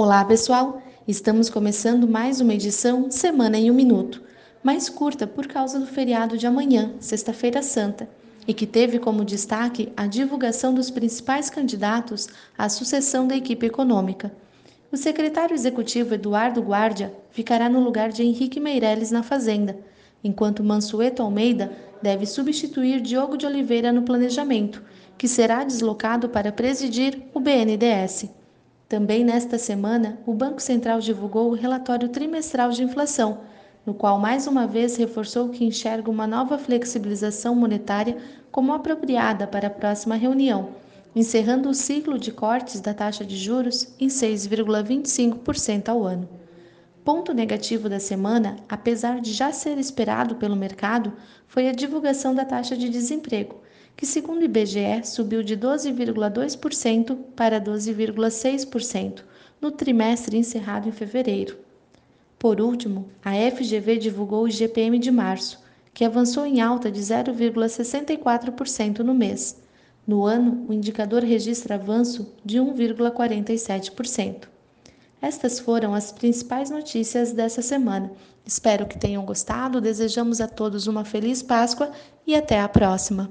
Olá, pessoal! Estamos começando mais uma edição Semana em um Minuto, mais curta por causa do feriado de amanhã, Sexta-feira Santa, e que teve como destaque a divulgação dos principais candidatos à sucessão da equipe econômica. O secretário executivo Eduardo Guardia ficará no lugar de Henrique Meirelles na Fazenda, enquanto Mansueto Almeida deve substituir Diogo de Oliveira no planejamento, que será deslocado para presidir o BNDES. Também nesta semana, o Banco Central divulgou o relatório trimestral de inflação, no qual mais uma vez reforçou que enxerga uma nova flexibilização monetária como apropriada para a próxima reunião encerrando o ciclo de cortes da taxa de juros em 6,25% ao ano. Ponto negativo da semana, apesar de já ser esperado pelo mercado, foi a divulgação da taxa de desemprego, que, segundo o IBGE, subiu de 12,2% para 12,6% no trimestre encerrado em fevereiro. Por último, a FGV divulgou o IGPM de março, que avançou em alta de 0,64% no mês no ano, o indicador registra avanço de 1,47%. Estas foram as principais notícias dessa semana. Espero que tenham gostado, desejamos a todos uma feliz Páscoa e até a próxima!